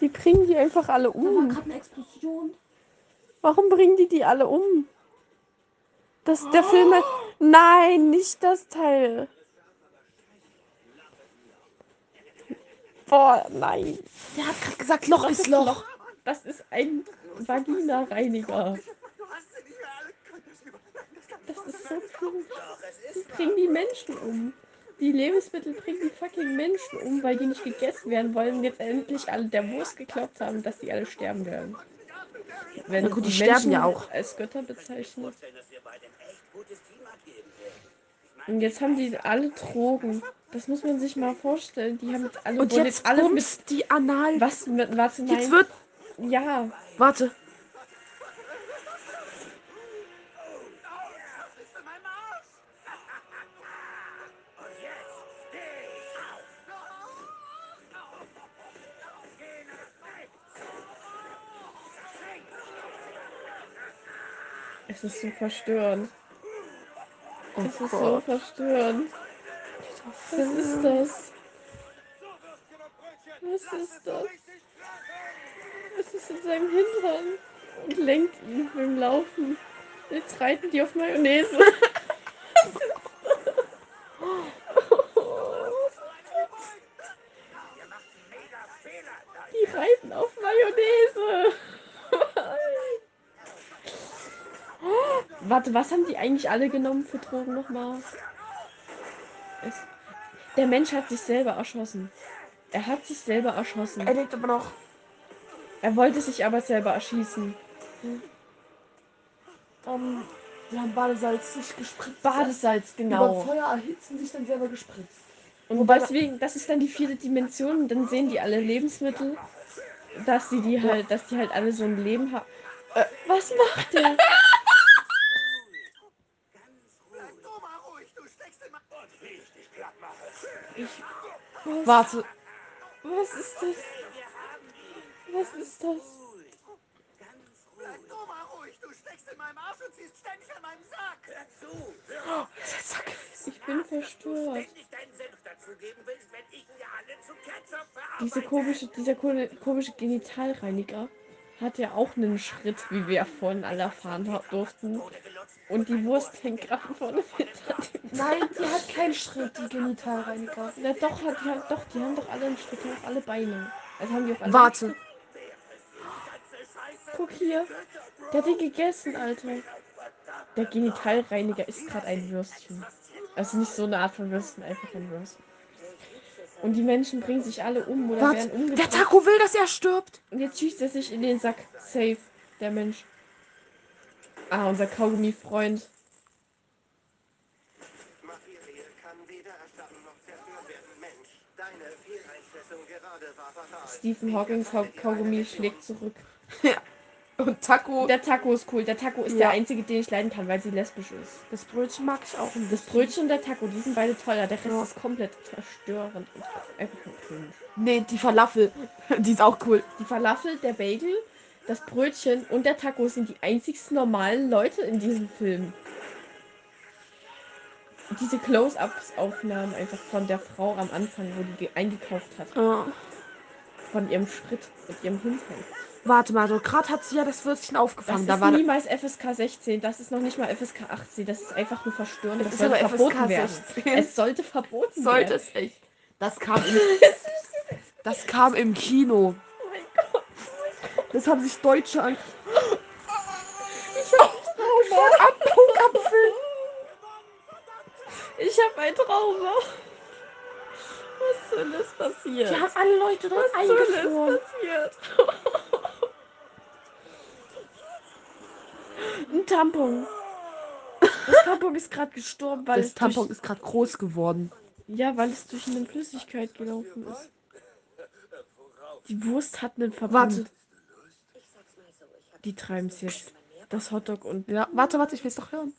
Die bringen die einfach alle Da war um. gerade eine Explosion. Warum bringen die die alle um? Das der Film hat... Nein, nicht das Teil. Boah, nein. Der hat gerade gesagt, Loch Das ist ist Loch. Loch. Das ist ein Vagina-Reiniger. Das ist so cool. Die bringen die Menschen um. Die Lebensmittel bringen die fucking Menschen um, weil die nicht gegessen werden wollen und jetzt endlich alle der Wurst geglaubt haben, dass die alle sterben werden. Wenn Na gut, die die sterben Menschen ja auch. als Götter bezeichnet. Und jetzt haben die alle Drogen. Das muss man sich mal vorstellen. Die haben jetzt alle Und wurden jetzt alles mit die Anal. was mit warte nein. Jetzt wird. ja, Warte. Es ist so verstörend. Oh Es ist so Gott. verstörend. Was ist das? Was ist das? Es ist in seinem Hintern und lenkt ihn beim Laufen. Jetzt reiten die auf Mayonnaise. Die reiten auf Mayonnaise. Warte, was haben die eigentlich alle genommen für Drogen nochmal? Es, der Mensch hat sich selber erschossen. Er hat sich selber erschossen. Er lebt aber noch. Er wollte sich aber selber erschießen. Ähm, wir haben Badesalz sich gespritzt. Badesalz, Über genau. Feuer erhitzen sich dann selber gespritzt. Und Wobei- deswegen, das ist dann die vierte Dimension. Dann sehen die alle Lebensmittel, dass sie die halt, dass die halt alle so ein Leben haben. Äh, was macht der? Ich, was, Warte. was ist das? Was ist das? Bleib doch mal ruhig, du steckst in meinem Arsch und ziehst ständig an meinem Sack. Hör zu, Zack. Ich bin verstört. ich. Diese komische, dieser ko- komische Genitalreiniger hat ja auch einen Schritt, wie wir vorhin alle erfahren durften. Und die Wurst hängt gerade vorne hinter dem. Nein, die hat keinen Schritt, die Genitalreiniger. Na doch, hat, die, hat, doch, die haben doch alle einen Schritt, die haben alle Beine. Also haben die auch alle Warte. Schritt. Guck hier. Der hat die gegessen, Alter. Der Genitalreiniger ist gerade ein Würstchen. Also nicht so eine Art von Würstchen, einfach ein Würstchen. Und die Menschen bringen sich alle um oder Warte. werden Der umgebracht. Taco will, dass er stirbt. Und jetzt schießt er sich in den Sack. Safe, der Mensch. Ah, unser Kaugummi-Freund. Materie kann weder erschaffen noch zerstört werden. Mensch, deine Fehleinschätzung gerade war fatal. Stephen Hawking Kau Kaugummi schlägt zurück. Und Taco. Der Taco ist cool. Der Taco ist Ja. der einzige, den ich leiden kann, weil sie lesbisch ist. Das Brötchen mag ich auch. Das Brötchen und der Taco, die sind beide teuer. Der Rest Ja. ist komplett verstörend und einfach nur cringe. Nee, die Falafel. Die ist auch cool. Die Falafel, der Bagel, das Brötchen und der Taco sind die einzigsten normalen Leute in diesem Film. Diese Close-Ups-Aufnahmen einfach von der Frau am Anfang, wo die ge- eingekauft hat. Äh, Von ihrem Schritt und ihrem Hintern. warte mal, so gerade hat sie ja das Würstchen Das aufgefangen. ist Da war niemals FSK 16, das ist noch nicht mal FSK 18, das ist einfach nur verstörend. Das ist sollte verboten FSK werden. 16. Es sollte verboten sollte werden. es echt. Das kam im, das kam im Kino. Oh mein Gott. Das haben sich Deutsche an. Ich hab Trauma. Augapfel. Ich hab ein Trauma. Was soll das passiert? Die haben alle Leute dort Was soll eingefroren. das passiert? Ein Tampon. Das Tampon ist gerade gestorben, weil Das es Tampon durch, ist gerade groß geworden. ja, weil es durch eine Flüssigkeit gelaufen ist. Die Wurst hat einen Verband. Warte. Die treiben es jetzt. Das Hotdog und Ja, warte, warte, ich will es doch hören.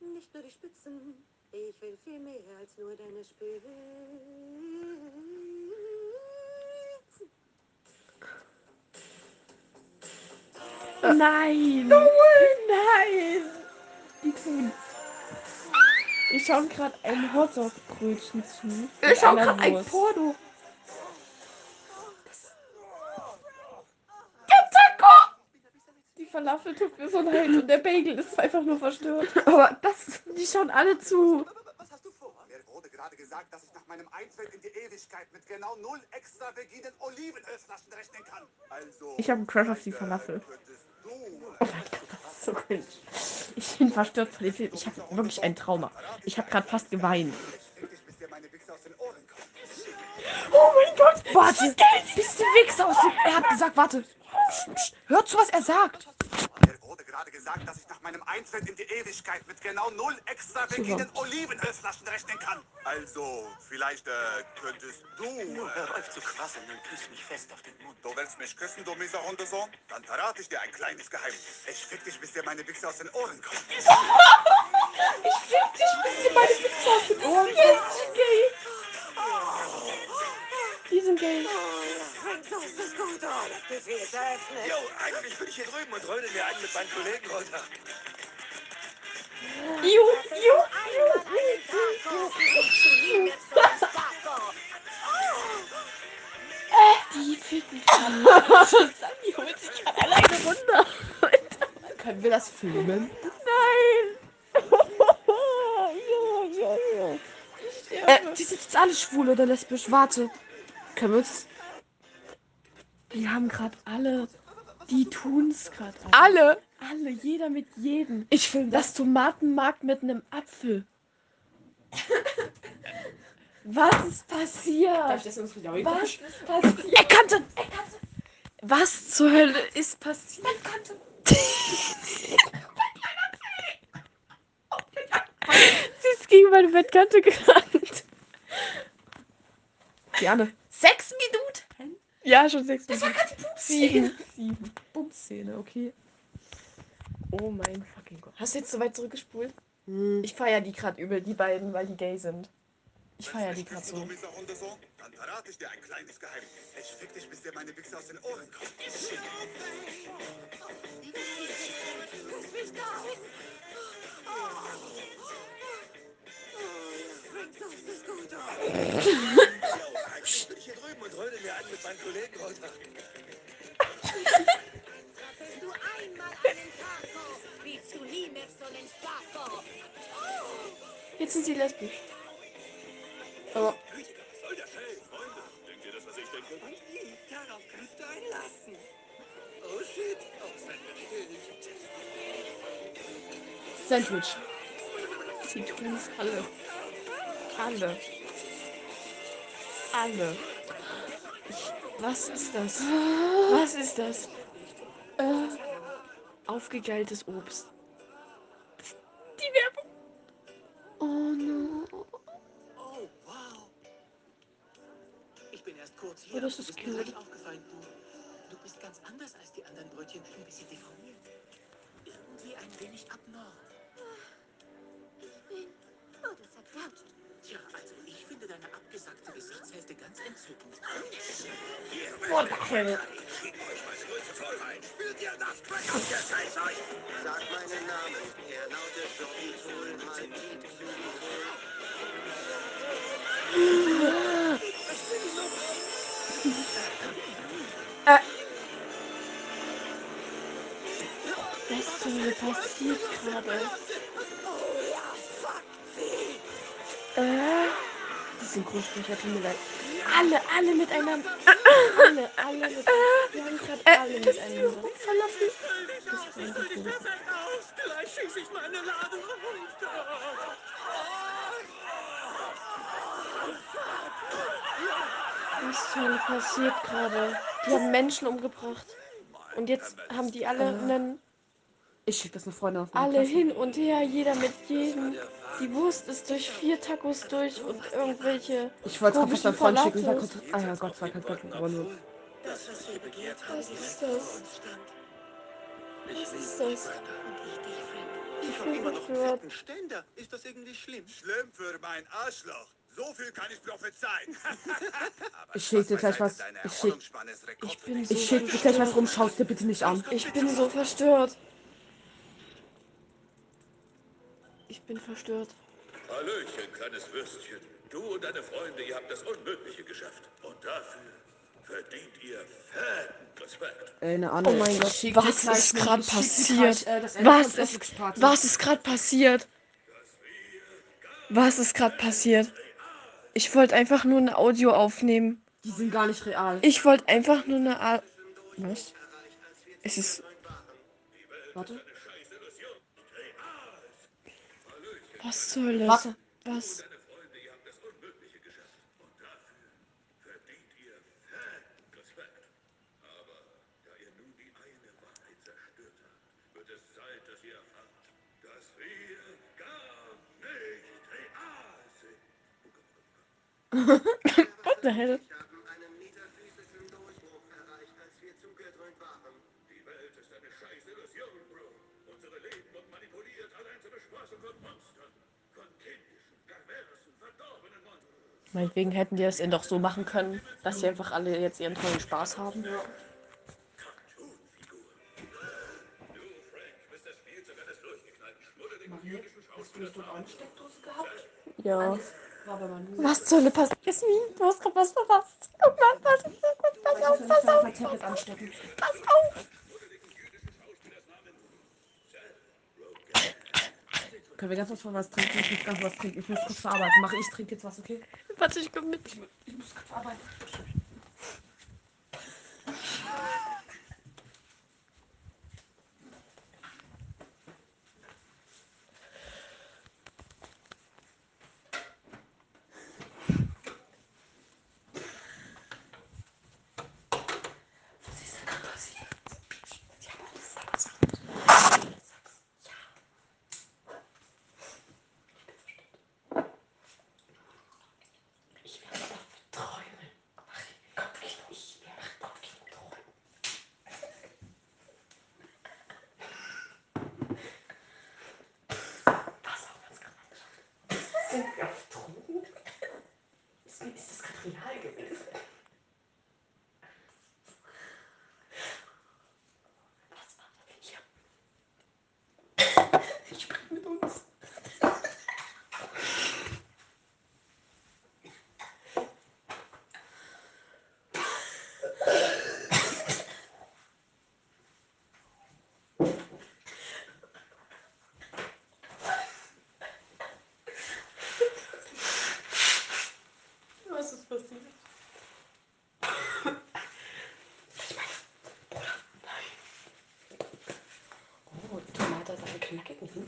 Nicht nur die Spitzen, ich will viel mehr als nur deine Spitzen. Nein! Nein! Die tun's. Ich schaue gerade ein Hotdog-Brötchen zu. Ich mit schau einer gerade ein. Porno. Falafel tut mir so leid und der Bagel ist einfach nur verstört. Aber das. Die schauen alle zu. Was hast du vor? Mir wurde gerade gesagt, dass ich nach meinem Eintritt in die Ewigkeit mit genau null extra verginen Olivenölflaschen rechnen kann. Also. Ich hab einen Crush auf die vielleicht, äh, Falafel. könntest Du. So cringe. Ich bin verstört von dem Film. Ich habe wirklich ein Trauma. Ich habe gerade fast geweint. Oh mein Gott! Warte! Bist du Wichser aus dem. Er hat gesagt, warte. Hört zu, was er sagt. Mir wurde gerade gesagt, dass ich nach meinem Eintritt in die Ewigkeit mit genau null extra verginen Olivenölflaschen rechnen kann. Also, vielleicht äh, könntest du. Nur Äh, hör auf zu quasseln und küss mich fest auf den Mund. du willst mich küssen, du mieser Hundesohn? Dann verrate ich dir ein kleines Geheimnis. Ich fick dich, bis dir meine Wichse aus den Ohren kommen. Die sind gay. Scooter. Befehl eröffnet. Jo, eigentlich bin ich hier drüben und heule mir einen mit meinen Kollegen runter. Mehr so einen Taco. Die ficken gerade. Die holt sich gerade alleine runter. Können wir das filmen? Nein. ja, ja, ja. Äh, die sind jetzt alle schwul oder lesbisch. Warte. Können wir uns. Die haben gerade alle. Die tun's gerade alle. Alle! Alle, jeder mit jedem. Ich film das. Das Tomatenmark mit einem Apfel. Was ist passiert? das uns Was ist passiert? Er kannte! Was zur Hölle ist passiert? Sie ist gegen meine Bettkante gerannt. Gerne. Ja, schon sechs Das war Minuten. Sieben. Sieben. Bumszene, okay. Oh mein fucking Gott. Hast du jetzt so weit zurückgespult? Hm. Ich feiere die gerade übel, die beiden, weil die gay sind. Ich mich die gerade so. Dann verrate ich dir ein kleines Geheimnis. Ich fick dich, bis dir meine Wichse aus den Ohren kommen. Franzose Scooter. Eigentlich bin ich hier drüben und heule mir einen mit meinen Kollegen. Wenn du einmal einen Taco. Kriegst du nie mehr so einen Taco. Jetzt sind sie lesbisch. Aber Gütiger, was soll der Scheiß, Freunde? Denkt ihr das, was ich denke? Darauf kannst du einlassen. Oh shit, oh Sandwich. Sandwich. sie tun's alle. Alle. Alle. Was ist das? Was ist das? Äh, aufgegeiltes Obst. Die Werbung. Oh no. Oh, wow. Ich bin erst kurz hier. Oh, das Du ist cute. gleich aufgefallen. Du, du bist ganz anders als die anderen Brötchen. Ein bisschen deformiert. Irgendwie ein wenig abnorm. Zerquetscht. Tja, also ich finde deine abgesackte Gesichtshälfte ganz entzückend. What the hell? Spürt ihr das Crack aus der Scheiße? Sag meinen Namen. Er lautet Sorbitol Maltitol. Was zur Hölle passiert gerade? Äh, die Synchronsprecher tun mir leid. Alle, alle miteinander. Alle, alle miteinander. Wir haben gerade alle miteinander. Falafel. Das ist einfach gut. Gleich schieße ich meine Ladung runter. Was zur Hölle passiert gerade? Die haben Menschen umgebracht. Und jetzt haben die alle einen, Ich schicke das eine Freundin auf alle Klasse. hin und her, jeder mit jedem. Die Wurst ist durch vier Tacos durch und irgendwelche. Ich wollte es fast meinem Freund schicken. Falafels. kurz. Ah ja, Gott sei Dank, Gott sei Dank. Das, was wir begehrt haben, Was ist das? Was ist das? Ich Ich hab hab immer noch einen Ständer. Ist das irgendwie schlimm? Schlimm für mein Arschloch. So viel kann ich prophezeien. Aber Ich schick dir gleich was. Ich schick- schicke dir gleich was rum. Schau's dir bitte nicht an. Ich bin so verstört. Ich bin verstört. Hallöchen, kleines Würstchen. Du und deine Freunde, ihr habt das Unmögliche geschafft. Und dafür verdient ihr fetten Respekt. Ey, eine Anne. Oh mein Gott, schick was ist gerade passiert? gleich, äh, Was ist, was ist gerade passiert? Was ist gerade passiert? Ich wollte einfach nur ein Audio aufnehmen. Die sind gar nicht real. Ich wollte einfach nur eine A Was? Es ist. Warte. Was zur Hölle? Warte. Was? Wird es Zeit, dass ihr erfahrt, dass wir gar nicht real sind. What the hell? Wir haben einen metaphysischen Durchbruch erreicht, als wir zugedröhnt waren. Die Welt ist eine scheiß Illusion, Bro. Unsere Leben wird manipuliert, allein zur Bespaßung von Monstern. Von kindischen, perversen, verdorbenen Monstern. Meinetwegen hätten die das ja doch so machen können, dass sie einfach alle jetzt ihren tollen Spaß haben. Ja. Was zur Hölle passiert? Jasmin, du hast gerade was verpasst. Oh Mann, pass auf, pass auf, pass auf. Pass auf. Können wir ganz kurz von was trinken? Ich muss ganz was trinken. Ich muss kurz verarbeiten. Mache ich trinke jetzt was, okay? Warte, ich komm mit. Ich muss kurz verarbeiten. knackigen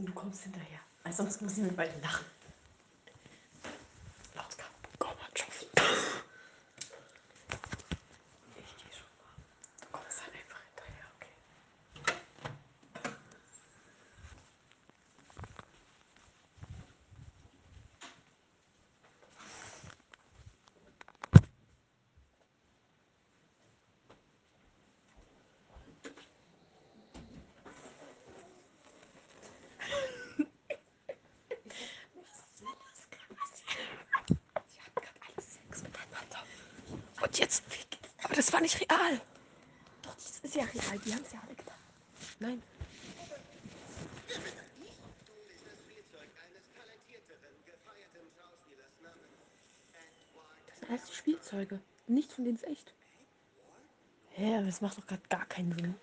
und du kommst hinterher. Weil sonst muss ich mit bald lachen. Lautka, Gorbatschow. Ich geh schon mal. Du kommst dann einfach hinterher, okay? Und jetzt, aber das war nicht real. Doch, das ist ja real. Die haben es ja alle getan. Nein. Das sind Spielzeuge. Nichts von denen ist echt. Hä, aber das macht doch gerade gar keinen Sinn.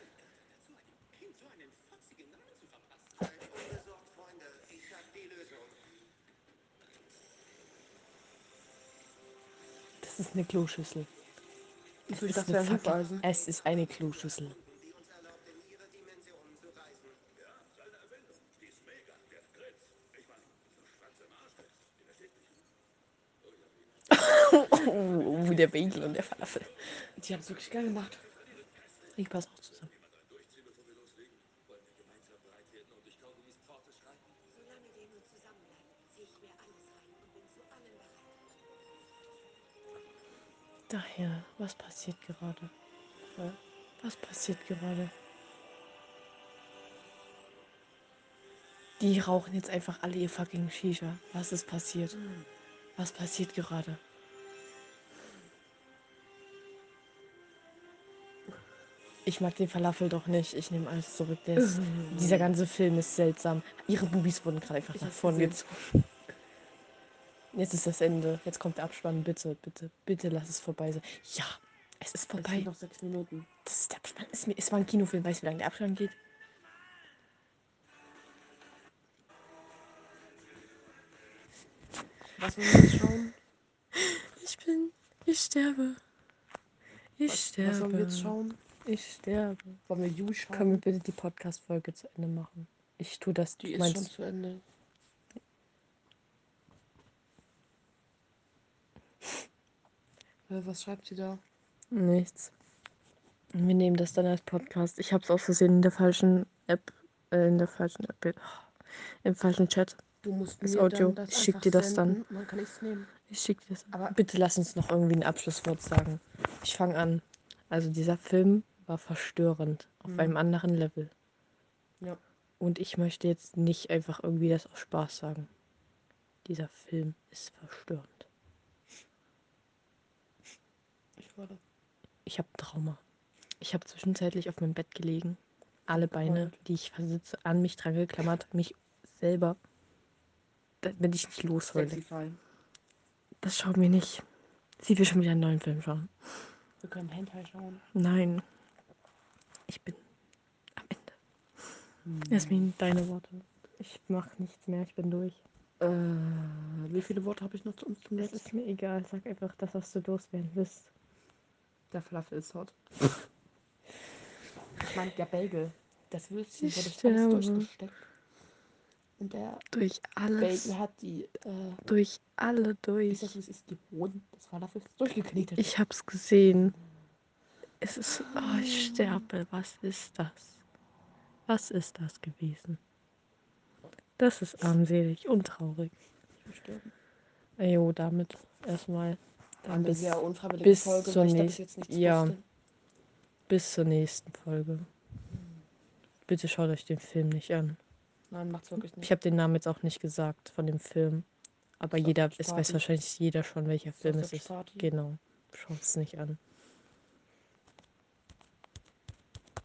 Das ist eine Kloschüssel. Ich will das wäre Hufeisen. Es ist eine Kloschüssel. oh, der Bagel und der Falafel. Die haben es wirklich geil gemacht. Ich passe auch zusammen. Daher, was passiert gerade? Was passiert gerade? Die rauchen jetzt einfach alle ihr fucking Shisha. Was ist passiert? Was passiert gerade? Ich mag den Falafel doch nicht. Ich nehme alles zurück. Ist, dieser ganze Film ist seltsam. Ihre Bubis wurden gerade einfach nach vorne gezogen. Jetzt ist das Ende. Jetzt kommt der Abspann. Bitte, bitte, bitte lass es vorbei sein. Ja, es ist Es vorbei. sind noch sechs Minuten. Das ist der Abspann. Es, es war ein Kinofilm. Weißt du, wie lange der Abspann geht? Was wollen wir jetzt schauen? Ich bin. Ich sterbe. Ich Was, sterbe. was sollen wir jetzt schauen? Ich sterbe. Wollen wir You schauen? Können wir bitte die Podcast-Folge zu Ende machen? Ich tue das. Die ist schon zu Ende. Was schreibt sie da? Nichts. Wir nehmen das dann als Podcast. Ich habe es aus Versehen in der falschen App, äh, in der falschen App, oh, im falschen Chat. Du musst Das Audio. das Ich schick einfach dir das dann. senden, Dann kann ich es nehmen. Ich schicke dir das. Aber- Bitte lass uns noch irgendwie ein Abschlusswort sagen. Ich fange an. Also dieser Film war verstörend auf einem anderen Level. Ja. Und ich möchte jetzt nicht einfach irgendwie das aus Spaß sagen. Dieser Film ist verstörend. Da. Ich habe Trauma. Ich habe zwischenzeitlich auf meinem Bett gelegen. Alle Beine, geheult. die ich sitze, an mich dran geklammert, mich selber, damit ich nicht. Sexy Fall. Das schauen wir nicht. Sie will schon wieder einen neuen Film schauen. Wir können Hentai schauen. Nein. Ich bin am Ende. Jasmin, deine Worte. Ich mach nichts mehr, ich bin durch. Äh, wie viele Worte habe ich noch zum, zum Es letzten? ist mir egal, sag einfach das, was du loswerden willst. Der Falafel ist hot. Ich meine, der Bagel. Das Würstchen Ich wurde sterbe. alles durchgesteckt. Und der Durch alles. Bagel hat die, äh, Durch alle durch. ist das, es ist, die Boden des Falafels durchgeknetet. Ich hab's gesehen. Es ist. Oh, ich sterbe. Was ist das? Was ist das gewesen? Das ist armselig und traurig. Gestorben. Jo, damit erstmal. Eine bis, sehr unfreiwillige bis Folge, zur nächsten- ja. wusste. bis zur nächsten Folge. Bitte schaut euch den Film nicht an. Nein, macht's wirklich nicht. Ich habe den Namen jetzt auch nicht gesagt von dem Film. Aber jeder, es weiß wahrscheinlich jeder schon, welcher Film es ist. Party. Genau. Schaut es nicht an.